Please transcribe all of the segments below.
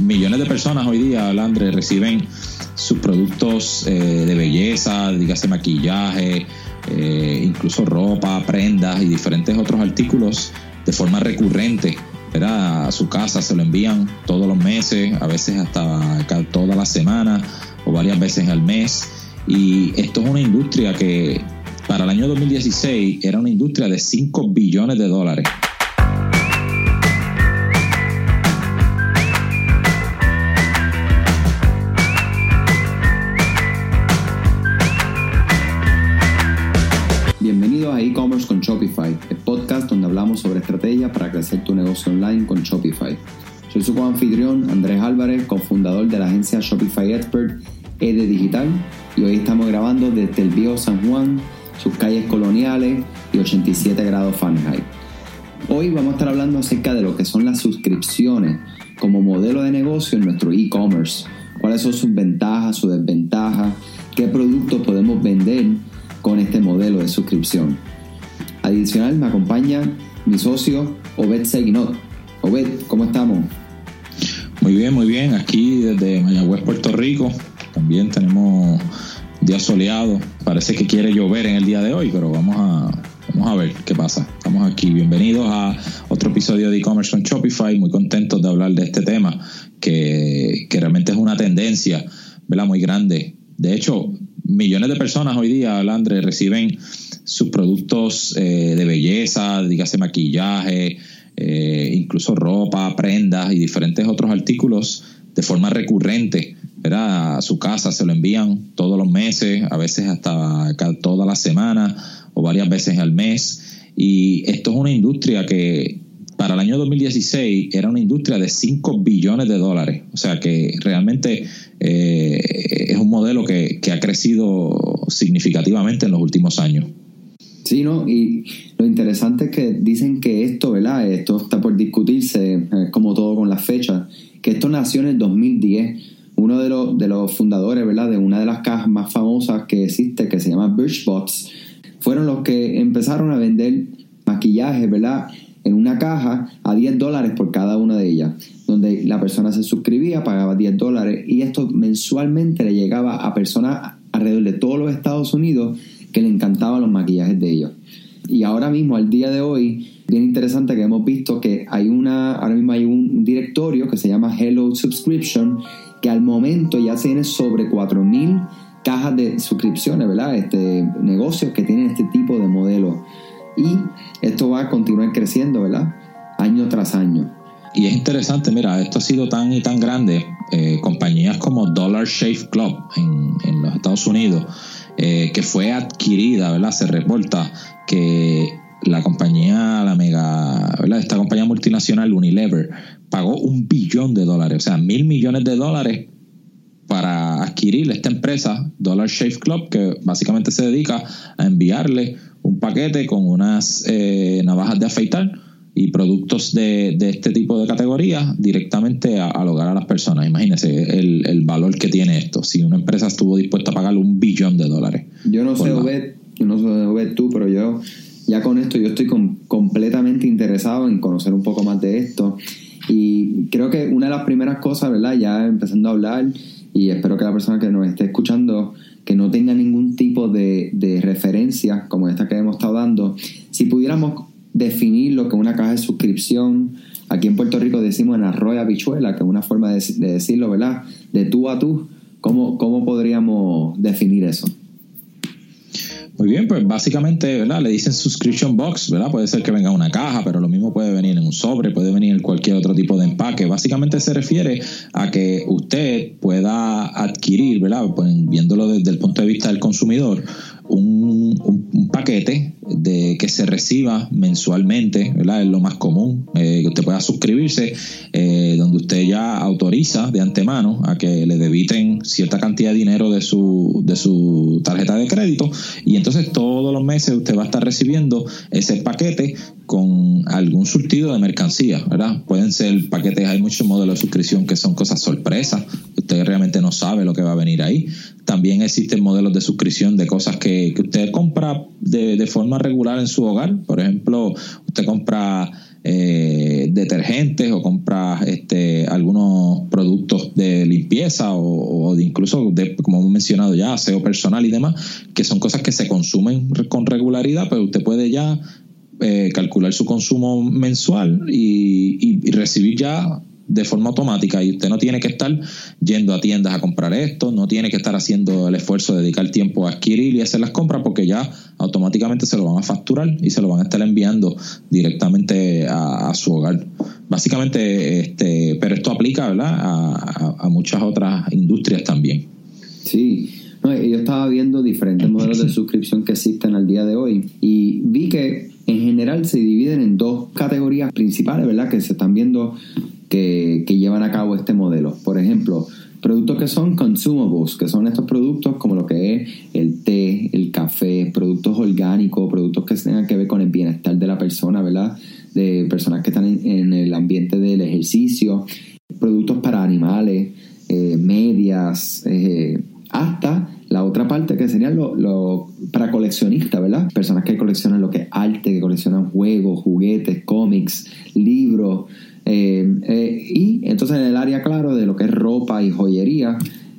millones de personas hoy día, Landre, reciben sus productos eh, de belleza, dígase maquillaje, eh, incluso ropa, prendas y diferentes otros artículos de forma recurrente. A su casa se lo envían todos los meses, a veces hasta toda la semana o varias veces al mes. Y esto es una industria que para el año 2016 era una industria de 5 billones de dólares. Crecer tu negocio online con Shopify. Soy su coanfitrión Andrés Álvarez, cofundador de la agencia Shopify Expert e de Digital y hoy estamos grabando desde el viejo San Juan, sus calles coloniales y 87 grados Fahrenheit. Hoy vamos a estar hablando acerca de lo que son las suscripciones como modelo de negocio en nuestro e-commerce. ¿Cuáles son sus ventajas, sus desventajas? ¿Qué productos podemos vender con este modelo de suscripción? Adicional me acompaña mi socio Obed Seguinot. Obed, ¿cómo estamos? Muy bien, muy bien. Aquí desde Mayagüez, Puerto Rico. También tenemos día soleado. Parece que quiere llover en el día de hoy, pero vamos a, vamos a ver qué pasa. Estamos aquí. Bienvenidos a otro episodio de e-commerce con Shopify. Muy contentos de hablar de este tema, que, que realmente es una tendencia ¿verdad? muy grande. De hecho, millones de personas hoy día, Landre, reciben sus productos eh, de belleza, dígase maquillaje, eh, incluso ropa, prendas y diferentes otros artículos de forma recurrente. A su casa se lo envían todos los meses, a veces hasta toda la semana o varias veces al mes. Y esto es una industria que para el año 2016 era una industria de 5 billones de dólares. O sea que realmente eh, es un modelo que, que ha crecido significativamente en los últimos años. Sí, ¿no? Y lo interesante es que dicen que esto, ¿verdad? Esto está por discutirse, eh, como todo con las fechas, que esto nació en el 2010. Uno de los, de los fundadores, ¿verdad? De una de las cajas más famosas que existe, que se llama Birchbox, fueron los que empezaron a vender maquillaje, ¿verdad? En una caja a 10 dólares por cada una de ellas, donde la persona se suscribía, pagaba 10 dólares y esto mensualmente le llegaba a personas alrededor de todos los Estados Unidos que le encantaban los maquillajes de ellos. Y ahora mismo, al día de hoy, bien interesante que hemos visto que hay una, ahora mismo hay un directorio que se llama Hello Subscription, que al momento ya tiene sobre 4.000 cajas de suscripciones, ¿verdad? Este, negocios que tienen este tipo de modelo. Y esto va a continuar creciendo, ¿verdad? Año tras año. Y es interesante, mira, esto ha sido tan y tan grande. Eh, compañías como Dollar Shave Club en, en los Estados Unidos eh, que fue adquirida, ¿verdad? Se reporta que la compañía, la mega, ¿verdad? Esta compañía multinacional Unilever pagó un billón de dólares, o sea, mil millones de dólares para adquirir esta empresa, Dollar Shave Club, que básicamente se dedica a enviarle un paquete con unas eh, navajas de afeitar y productos de, este tipo de categorías directamente a, al hogar a las personas. Imagínense el, valor que tiene esto. Si una empresa estuvo dispuesta a pagar un billón de dólares. Yo no sé, Obed, yo no sé, Obed, tú, pero yo ya con esto yo estoy completamente interesado en conocer un poco más de esto. Y creo que una de las primeras cosas, ¿verdad? Ya empezando a hablar, y espero que la persona que nos esté escuchando que no tenga ningún tipo de, de referencia como esta que hemos estado dando, si pudiéramos definir lo que es una caja de suscripción. Aquí en Puerto Rico decimos en arroyo bichuela, que es una forma de, decirlo, ¿verdad? De tú a tú. ¿Cómo, ¿Cómo podríamos definir eso? Muy bien, pues básicamente, ¿verdad? Le dicen subscription box, ¿verdad? Puede ser que venga una caja, pero lo mismo puede venir en un sobre, puede venir en cualquier otro tipo de empaque. Básicamente se refiere a que usted pueda adquirir, ¿verdad? Pues viéndolo desde el punto de vista del consumidor, un, un, paquete de que se reciba mensualmente, ¿verdad? Es lo más común, eh, que usted pueda suscribirse, eh, donde usted ya autoriza de antemano a que le debiten cierta cantidad de dinero de su, de su tarjeta de crédito y entonces todos los meses usted va a estar recibiendo ese paquete con algún surtido de mercancía, ¿verdad? Pueden ser paquetes, hay muchos modelos de suscripción que son cosas sorpresas, usted realmente no sabe lo que va a venir ahí. También existen modelos de suscripción de cosas que, usted compra de, de, forma regular en su hogar. Por ejemplo, usted compra eh, detergentes o compras este, algunos productos de limpieza o, incluso, de, como hemos mencionado ya, aseo personal y demás, que son cosas que se consumen con regularidad, pero usted puede ya eh, calcular su consumo mensual y, y recibir ya de forma automática y usted no tiene que estar yendo a tiendas a comprar esto, no tiene que estar haciendo el esfuerzo de dedicar tiempo a adquirir y hacer las compras porque ya automáticamente se lo van a facturar y se lo van a estar enviando directamente a, su hogar. Básicamente, este, pero esto aplica ¿verdad? A, a, muchas otras industrias también. Sí, yo estaba viendo diferentes modelos de suscripción que existen al día de hoy y vi que en general se dividen en dos categorías principales, ¿verdad? Que se están viendo que, llevan a cabo este modelo. Por ejemplo, productos que son consumables, que son estos productos como lo que es el té, el café, productos orgánicos, productos que tengan que ver con el bienestar de la persona, ¿verdad? De personas que están en, el ambiente del ejercicio, productos para animales, eh, medias, eh, hasta la otra parte que sería lo, para coleccionistas, ¿verdad? Personas que coleccionan lo que es arte, que coleccionan juegos, juguetes, cómics, libros, eh, eh, y entonces en el área, claro, de lo que es ropa y joyería,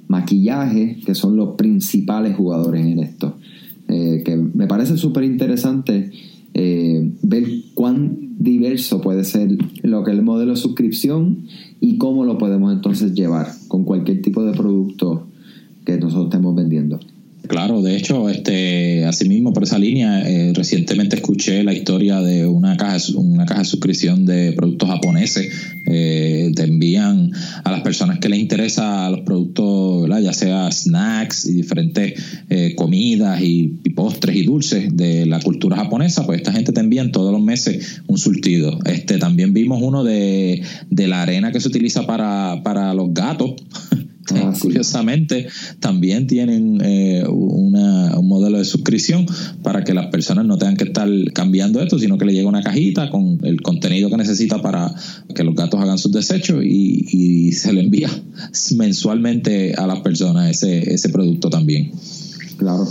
maquillaje, que son los principales jugadores en esto. Eh, que me parece súper interesante ver cuán diverso puede ser lo que es el modelo de suscripción y cómo lo podemos entonces llevar con cualquier tipo de producto que nosotros estemos vendiendo. Claro, de hecho, este, asimismo por esa línea, eh, recientemente escuché la historia de una caja, una caja de suscripción de productos japoneses. Eh, te envían a las personas que les interesa los productos, ya sea snacks y diferentes eh, comidas y, postres y dulces de la cultura japonesa, pues esta gente te envían todos los meses un surtido. Este, también vimos uno de, de la arena que se utiliza para, para los gatos. Curiosamente, también tienen eh, una, un modelo de suscripción para que las personas no tengan que estar cambiando esto, sino que le llegue una cajita con el contenido que necesita para que los gatos hagan sus desechos y, se le envía mensualmente a las personas ese, ese producto también. Claro.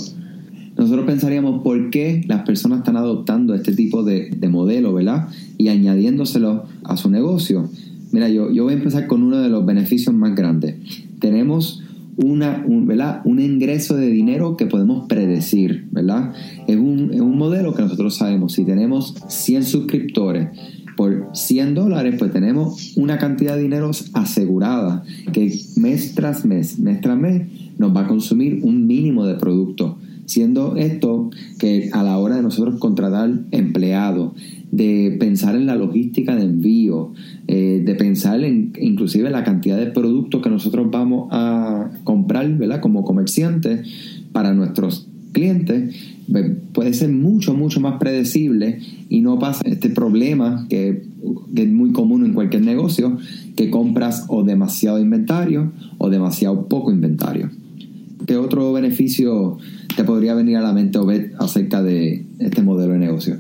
Nosotros pensaríamos por qué las personas están adoptando este tipo de, de modelo, ¿verdad? Y añadiéndoselo a su negocio. Mira, yo, yo voy a empezar con uno de los beneficios más grandes tenemos una, un, ¿verdad? un ingreso de dinero que podemos predecir, ¿verdad? Es un, es un modelo que nosotros sabemos, si tenemos 100 suscriptores por 100 dólares, pues tenemos una cantidad de dinero asegurada que mes tras mes, mes tras mes, nos va a consumir un mínimo de producto. Siendo esto que a la hora de nosotros contratar empleados, de pensar en la logística de envío, eh, de pensar en inclusive la cantidad de productos que nosotros vamos a comprar, ¿verdad? Como comerciantes para nuestros clientes, puede ser mucho, mucho más predecible y no pasa este problema que, que, es muy común en cualquier negocio, que compras o demasiado inventario o demasiado poco inventario. ¿Qué otro beneficio te podría venir a la mente, Obed, acerca de este modelo de negocio?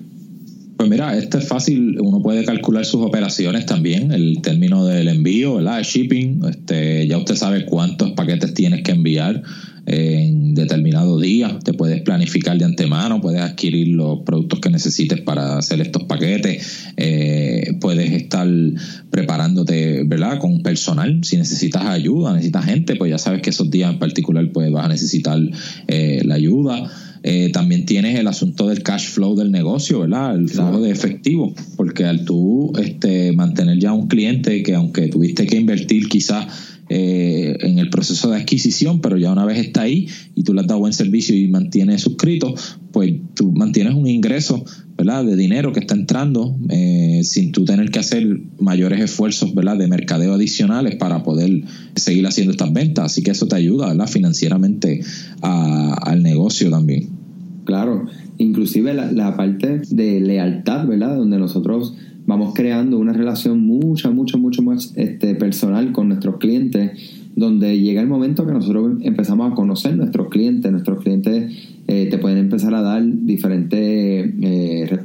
Pues mira, este es fácil, uno puede calcular sus operaciones también, el término del envío, ¿verdad? El shipping, este, ya usted sabe cuántos paquetes tienes que enviar en determinado día, te puedes planificar de antemano, puedes adquirir los productos que necesites para hacer estos paquetes, eh, puedes estar preparándote, ¿verdad? Con personal, si necesitas ayuda, necesitas gente, pues ya sabes que esos días en particular pues vas a necesitar eh, la ayuda. Eh, también tienes el asunto del cash flow del negocio, ¿verdad? El flujo de efectivo, porque al tú este, mantener ya un cliente que aunque tuviste que invertir quizás eh, en el proceso de adquisición, pero ya una vez está ahí y tú le has dado buen servicio y mantienes suscrito, pues tú mantienes un ingreso ¿verdad? de dinero que está entrando eh, sin tú tener que hacer mayores esfuerzos ¿verdad? de mercadeo adicionales para poder seguir haciendo estas ventas. Así que eso te ayuda ¿verdad? financieramente al negocio también. Claro, inclusive la, parte de lealtad, ¿verdad? Donde nosotros vamos creando una relación mucho, mucho, mucho más este, personal con nuestros clientes, donde llega el momento que nosotros empezamos a conocer nuestros clientes, nuestros clientes eh, te pueden empezar a dar diferentes eh,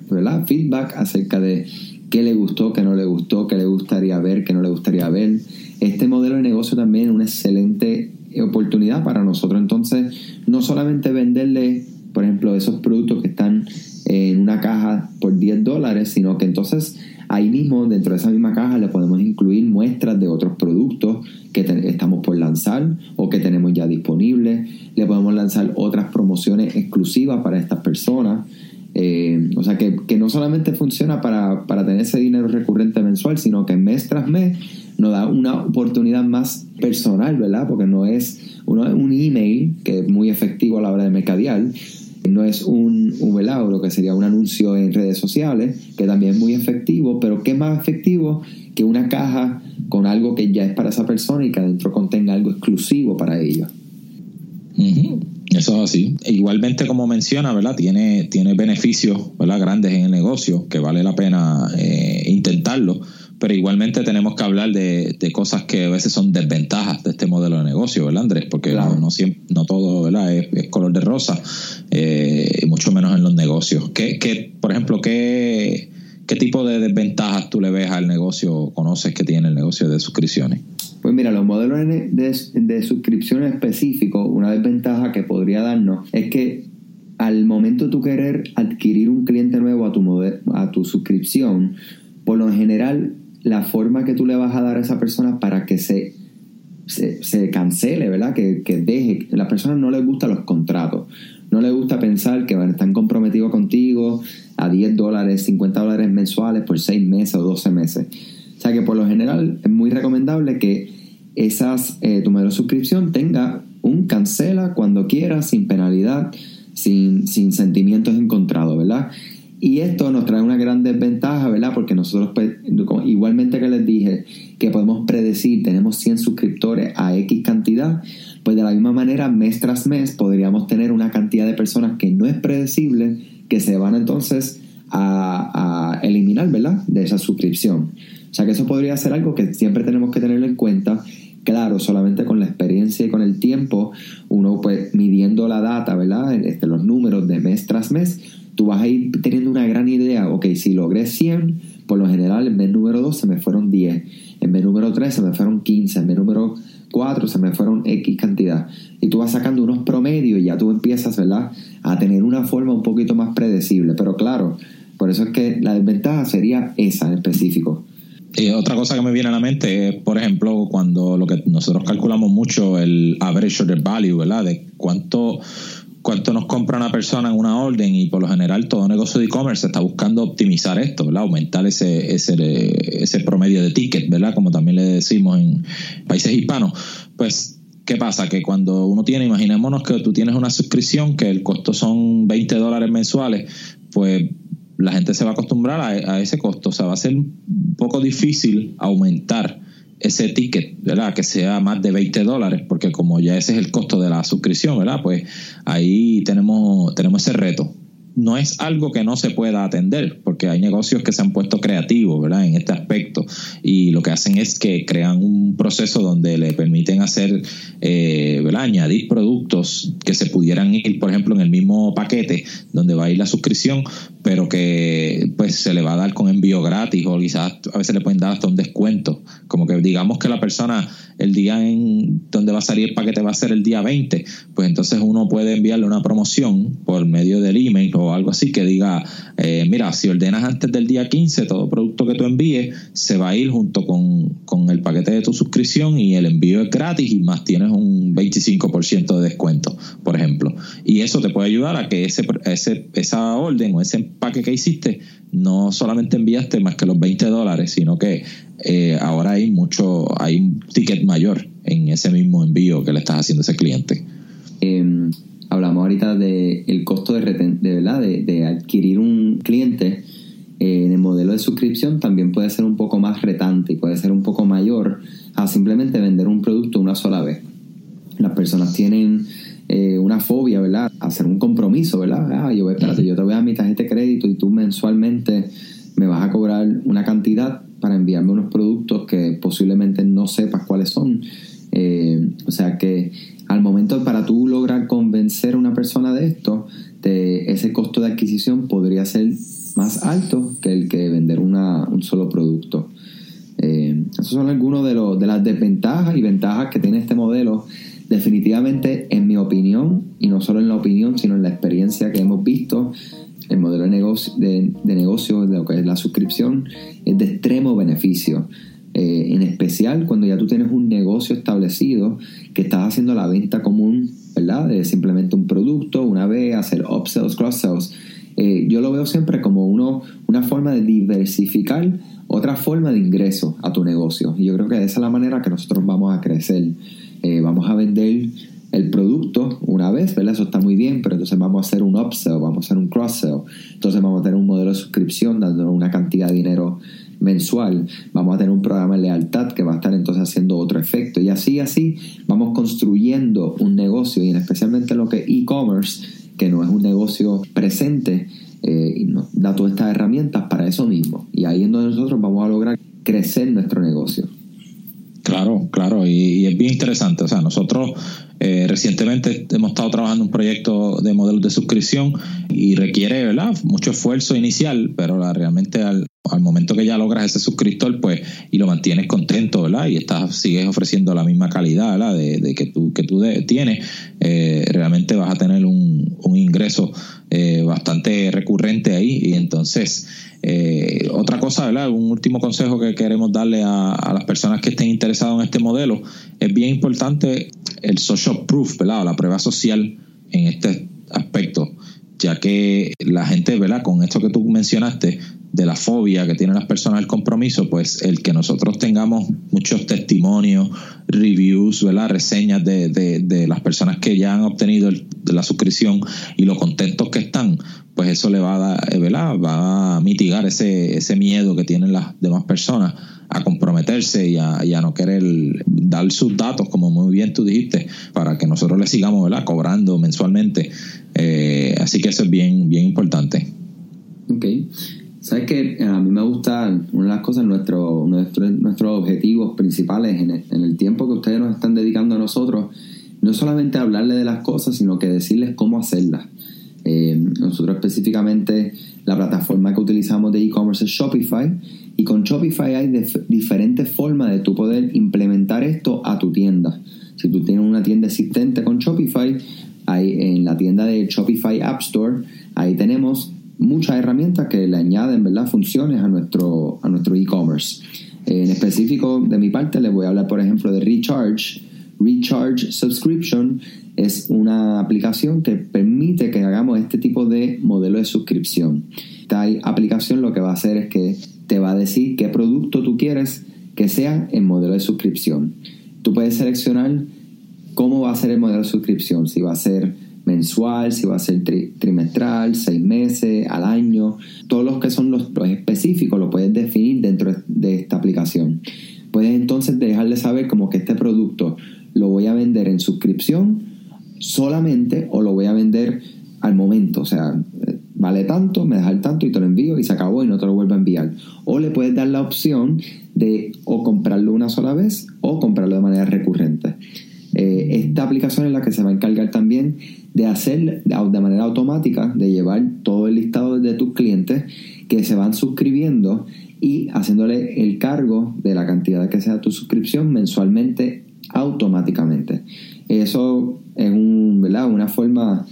feedback acerca de qué le gustó, qué no le gustó, qué le gustaría ver, qué no le gustaría ver. Este modelo de negocio también es una excelente oportunidad para nosotros entonces no solamente venderle, por ejemplo, esos productos que están en una caja por 10 dólares, sino que entonces Ahí mismo, dentro de esa misma caja, le podemos incluir muestras de otros productos que estamos por lanzar o que tenemos ya disponibles. Le podemos lanzar otras promociones exclusivas para estas personas. Eh, o sea que, no solamente funciona para, para, tener ese dinero recurrente mensual, sino que mes tras mes nos da una oportunidad más personal, ¿verdad? Porque no es un email, que es muy efectivo a la hora de mercadear, no es un, un lo que sería un anuncio en redes sociales, que también es muy efectivo, pero ¿qué más efectivo que una caja con algo que ya es para esa y contenga algo exclusivo para ella? Eso es así. Igualmente, como menciona, ¿verdad? Tiene, tiene beneficios ¿verdad? grandes en el negocio que vale la pena eh, intentarlo pero igualmente tenemos que hablar de, cosas que a veces son desventajas de este modelo de negocio, ¿verdad, Andrés? Porque no, siempre, no todo ¿verdad? Es, color de rosa, eh, mucho menos en los negocios. ¿Qué, por ejemplo, qué, qué tipo de desventajas tú le ves al negocio, conoces que tiene el negocio de suscripciones? Pues mira, los modelos de, de suscripción específicos, una desventaja que podría darnos es que al momento de tú querer adquirir un cliente nuevo a tu, a tu suscripción, por lo general la forma que tú le vas a dar a esa persona para que se, se, cancele, ¿verdad? Que, que deje. A las personas no les gustan los contratos. No les gusta pensar que están comprometidos contigo a 10 dólares, 50 dólares mensuales por 6 meses o 12 meses. O sea que por lo general es muy recomendable que esas, eh, tu modelo de suscripción tenga un cancela cuando quieras, sin penalidad, sin, sin sentimientos encontrados, ¿verdad? Y esto nos trae una gran desventaja, ¿verdad? Porque nosotros, pues, igualmente que les dije, que podemos predecir, tenemos 100 suscriptores a X cantidad, pues de la misma manera, mes tras mes, podríamos tener una cantidad de personas que no es predecible, que se van entonces a, a eliminar, ¿verdad? De esa suscripción. O sea que eso podría ser algo que siempre tenemos que tenerlo en cuenta Claro, solamente con la experiencia y con el tiempo, uno pues midiendo la data, ¿verdad? Este, los números de mes tras mes, tú vas a ir teniendo una gran idea, ok, si logré 100, por lo general en mes número 2 se me fueron 10, en mes número 3 se me fueron 15, en mes número 4 se me fueron X cantidad. Y tú vas sacando unos promedios y ya tú empiezas, ¿verdad? A tener una forma un poquito más predecible. Pero claro, por eso es que la desventaja sería esa en específico. Y otra cosa que me viene a la mente es, por ejemplo, cuando lo que nosotros calculamos mucho el average order value, ¿verdad? De cuánto cuánto nos compra una persona en una orden y por lo general todo negocio de e-commerce está buscando optimizar esto, ¿verdad? Aumentar ese, ese, ese promedio de ticket, ¿verdad? Como también le decimos en países hispanos. Pues, ¿qué pasa? Que cuando uno tiene, imaginémonos que tú tienes una suscripción que el costo son 20 dólares mensuales, pues la gente se va a acostumbrar a, ese costo. O sea, va a ser un poco difícil aumentar ese ticket, ¿verdad? Que sea más de 20 dólares, porque como ya ese es el costo de la suscripción, ¿verdad? Pues ahí tenemos, tenemos ese reto no es algo que no se pueda atender, porque hay negocios que se han puesto creativos, ¿verdad? En este aspecto y lo que hacen es que crean un proceso donde le permiten hacer, eh, ¿verdad? Añadir productos que se pudieran ir, por ejemplo, en el mismo paquete donde va a ir la suscripción, pero que pues se le va a dar con envío gratis o quizás a veces le pueden dar hasta un descuento, como que digamos que la persona el día en donde va a salir el paquete va a ser el día 20, pues entonces uno puede enviarle una promoción por medio del email o algo así que diga, eh, mira, si ordenas antes del día 15, todo producto que tú envíes se va a ir junto con, con el paquete de tu suscripción y el envío es gratis y más tienes un 25% de descuento, por ejemplo. Y eso te puede ayudar a que ese, ese, esa orden o ese empaque que hiciste no solamente enviaste más que los 20 dólares, sino que eh, ahora hay mucho, hay un ticket mayor en ese mismo envío que le estás haciendo a ese cliente. Em, hablamos ahorita del el costo de, de, ¿verdad? De, adquirir un cliente eh, en el modelo de suscripción también puede ser un poco más retante y puede ser un poco mayor a simplemente vender un producto una sola vez. Las personas tienen eh, una fobia, ¿verdad? Hacer un compromiso, ¿verdad? Ah, yo, espérate, yo te voy a dar mi tarjeta de crédito y tú mensualmente me vas a cobrar una cantidad para enviarme unos productos que posiblemente no sepas cuáles son. Eh, o sea que al momento para tú lograr convencer a una persona de esto, ese costo de adquisición podría ser más alto que el que vender una, un solo producto. Eh, esos son algunos de, los, de las desventajas y ventajas que tiene este modelo definitivamente, en mi opinión, y no solo en la opinión, sino en la experiencia que hemos visto, el modelo de negocio, de, negocio, de lo que es la suscripción, es de extremo beneficio. Eh, en especial cuando ya tú tienes un negocio establecido que estás haciendo la venta común, ¿verdad? De simplemente un producto, una vez, hacer upsells, cross-sells. Eh, yo lo veo siempre como uno, una forma de diversificar otra forma de ingreso a tu negocio. Y yo creo que esa es la manera que nosotros vamos a crecer. Eh, vamos a vender el producto una vez, ¿verdad? Eso está muy bien, pero entonces vamos a hacer un upsell, vamos a hacer un cross-sell. Entonces vamos a tener un modelo de suscripción dándonos una cantidad de dinero mensual. Vamos a tener un programa de lealtad que va a estar entonces haciendo otro efecto. Y así, así vamos construyendo un negocio y especialmente lo que e-commerce, que no es un negocio presente, eh, nos da todas estas herramientas para eso mismo. Y ahí es donde nosotros vamos a lograr crecer nuestro negocio. Claro, claro, y, es bien interesante. O sea, nosotros eh, recientemente hemos estado trabajando un proyecto de modelos de suscripción y requiere, ¿verdad? Mucho esfuerzo inicial, pero la, realmente al, al momento que ya logras ese suscriptor, pues, y lo mantienes contento, ¿verdad? Y estás, sigues ofreciendo la misma calidad, ¿verdad? De, que tú, que tú tienes, eh, realmente vas a tener un, un ingreso eh, bastante recurrente ahí. Y entonces, otra cosa, ¿verdad? Un último consejo que queremos darle a, a las personas que estén interesadas en este modelo, es bien importante el social proof, ¿verdad? la prueba social en este aspecto ya que la gente, ¿verdad? Con esto que tú mencionaste, de la fobia que tienen las personas al compromiso, pues el que nosotros tengamos muchos testimonios, reviews, ¿verdad? reseñas de, de, las personas que ya han obtenido la suscripción y lo contentos que están, pues eso le va a dar, ¿verdad? va a mitigar ese, ese miedo que tienen las demás personas a comprometerse y a, y a, no querer dar sus datos, como muy bien tú dijiste, para que nosotros le sigamos cobrando mensualmente. Eh, así que eso es bien, bien importante. Ok. Sabes que a mí me gusta, una de las cosas, nuestro, nuestro, nuestros objetivos principales en el, en el, tiempo que ustedes nos están dedicando a nosotros, no solamente hablarles de las cosas, sino que decirles cómo hacerlas. Eh, nosotros específicamente, la plataforma que utilizamos de e-commerce es Shopify, y con Shopify hay diferentes formas de tú poder implementar esto a tu tienda. Si tú tienes una tienda existente con Shopify, hay en la tienda de Shopify App Store, ahí tenemos muchas herramientas que le añaden ¿verdad? funciones a nuestro a nuestro e-commerce. En específico, de mi parte, les voy a hablar, por ejemplo, de Recharge. Recharge Subscription es una aplicación que permite que hagamos este tipo de modelo de suscripción. Esta aplicación lo que va a hacer es que te va a decir qué producto tú quieres que sea en modelo de suscripción. Tú puedes seleccionar cómo va a ser el modelo de suscripción, si va a ser mensual, si va a ser trimestral, seis meses, al año. Todos los que son los, específicos lo puedes definir dentro de esta aplicación. Puedes entonces dejarle saber como que este producto lo voy a vender en suscripción solamente o lo voy a vender al momento. O sea, vale tanto, me deja el tanto y te lo envío y se acabó y no te lo vuelvo a enviar. O le puedes dar la opción de o comprarlo una sola vez o comprarlo de manera recurrente. Eh, esta aplicación es la que se va a encargar también de hacer de manera automática, de llevar todo el listado de tus clientes que se van suscribiendo y haciéndole el cargo de la cantidad que sea tu suscripción mensualmente automáticamente. Eso es una forma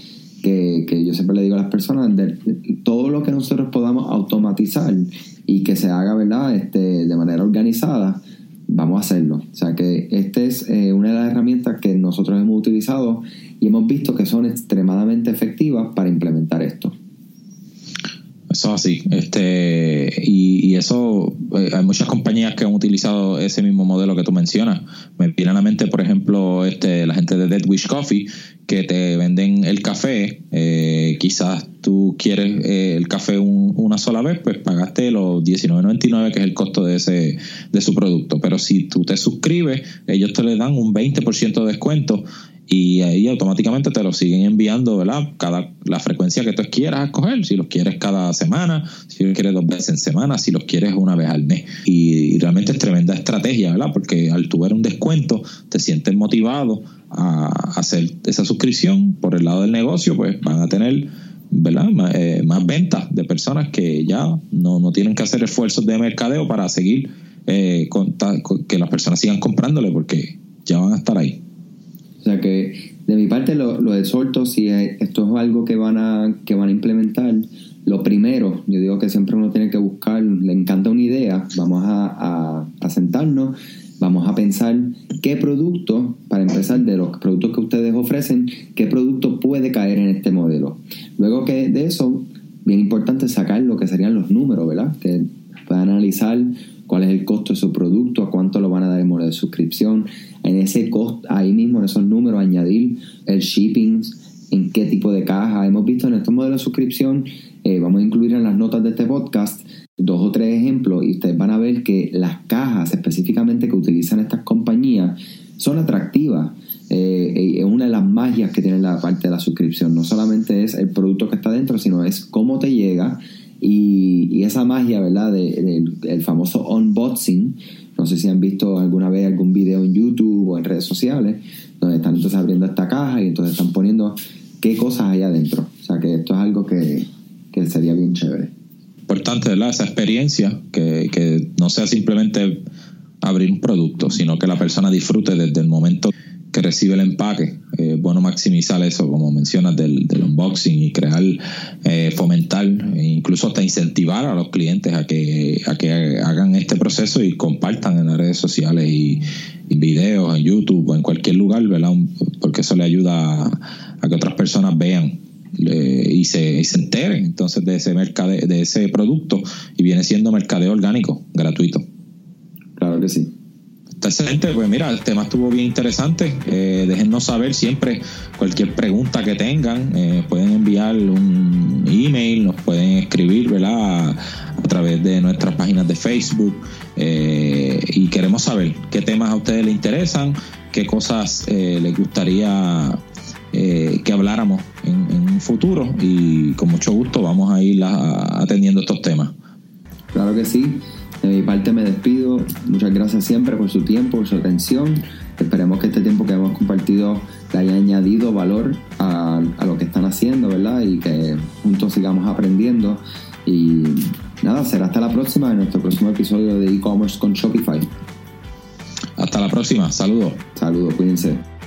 que, que, yo siempre le digo a las personas, de, todo lo que nosotros podamos automatizar y que se haga ¿verdad? Este, de manera organizada, vamos a hacerlo. O sea que esta es eh, una de las herramientas que nosotros hemos utilizado y hemos visto que son extremadamente efectivas para implementar esto. Eso así, este, y, eso, eh, hay muchas compañías que han utilizado ese mismo modelo que tú mencionas. Me viene a la mente, por ejemplo, este, la gente de Dead Wish Coffee, que te venden el café. Eh, quizás tú quieres eh, el café una sola vez, pues pagaste los $19.99, que es el costo de ese de su producto. Pero si tú te suscribes, ellos te le dan un 20% de descuento y ahí automáticamente te lo siguen enviando, ¿verdad? Cada la frecuencia que tú quieras escoger, si los quieres cada semana, si los quieres dos veces en semana, si los quieres una vez al mes. Y, realmente es tremenda estrategia, ¿verdad? Porque al tu ver un descuento, te sientes motivado a hacer esa suscripción por el lado del negocio, pues van a tener ¿verdad? Eh, más ventas de personas que ya no, no, tienen que hacer esfuerzos de mercadeo para seguir eh, con, que las personas sigan comprándole porque ya van a estar ahí. O sea que de mi parte lo, lo exhorto, si esto es algo que van a, que van a implementar, lo primero, yo digo que siempre uno tiene que buscar, le encanta una idea, vamos a, a sentarnos para empezar, de los productos que ustedes ofrecen, qué producto puede caer en este modelo. Luego que de eso, bien importante sacar lo que serían los números, ¿verdad? Que puedan analizar cuál es el costo de su producto, a cuánto lo van a dar en modelo de suscripción, en ese costo, ahí mismo en esos números añadir el shipping, en qué tipo de caja. Hemos visto en estos modelos de suscripción, eh, vamos a incluir en las notas de este podcast dos o tres ejemplos y ustedes van a ver que las cajas específicamente que utilizan estas compañías son atractivas. Eh, es una de las magias que tiene la parte de la suscripción. No solamente es el producto que está dentro, sino es cómo te llega y, esa magia, ¿verdad? De, el famoso unboxing. No sé si han visto alguna vez algún video en YouTube o en redes sociales, donde están entonces abriendo esta caja y entonces están poniendo qué cosas hay adentro. O sea que esto es algo que, que sería bien chévere. Importante, ¿verdad? Esa experiencia, que, que no sea simplemente abrir un producto, sino que la persona disfrute desde el momento que recibe el empaque. Eh, bueno maximizar eso, como mencionas, del, unboxing y crear, eh, fomentar, e incluso hasta incentivar a los clientes a que, a que hagan este proceso y compartan en las redes sociales y, videos en YouTube o en cualquier lugar, ¿verdad? Porque eso le ayuda a, que otras personas vean y, se, se enteren entonces de ese mercade, de ese producto y viene siendo mercadeo orgánico gratuito. Claro que sí. Excelente, pues mira, el tema estuvo bien interesante. Eh, déjennos saber siempre cualquier pregunta que tengan. Eh, pueden enviar un email, nos pueden escribir, ¿verdad? A, través de nuestras páginas de Facebook. Eh, y queremos saber qué temas a ustedes les interesan, qué cosas les gustaría que habláramos en, en, un futuro. Y con mucho gusto vamos a ir atendiendo estos temas. Claro que sí. De mi parte me despido. Muchas gracias siempre por su tiempo, por su atención. Esperemos que este tiempo que hemos compartido le haya añadido valor a, lo que están haciendo, ¿verdad? Y que juntos sigamos aprendiendo. Y nada, será hasta la próxima en nuestro próximo episodio de e-commerce con Shopify. Hasta la próxima. Saludos. Saludos, cuídense.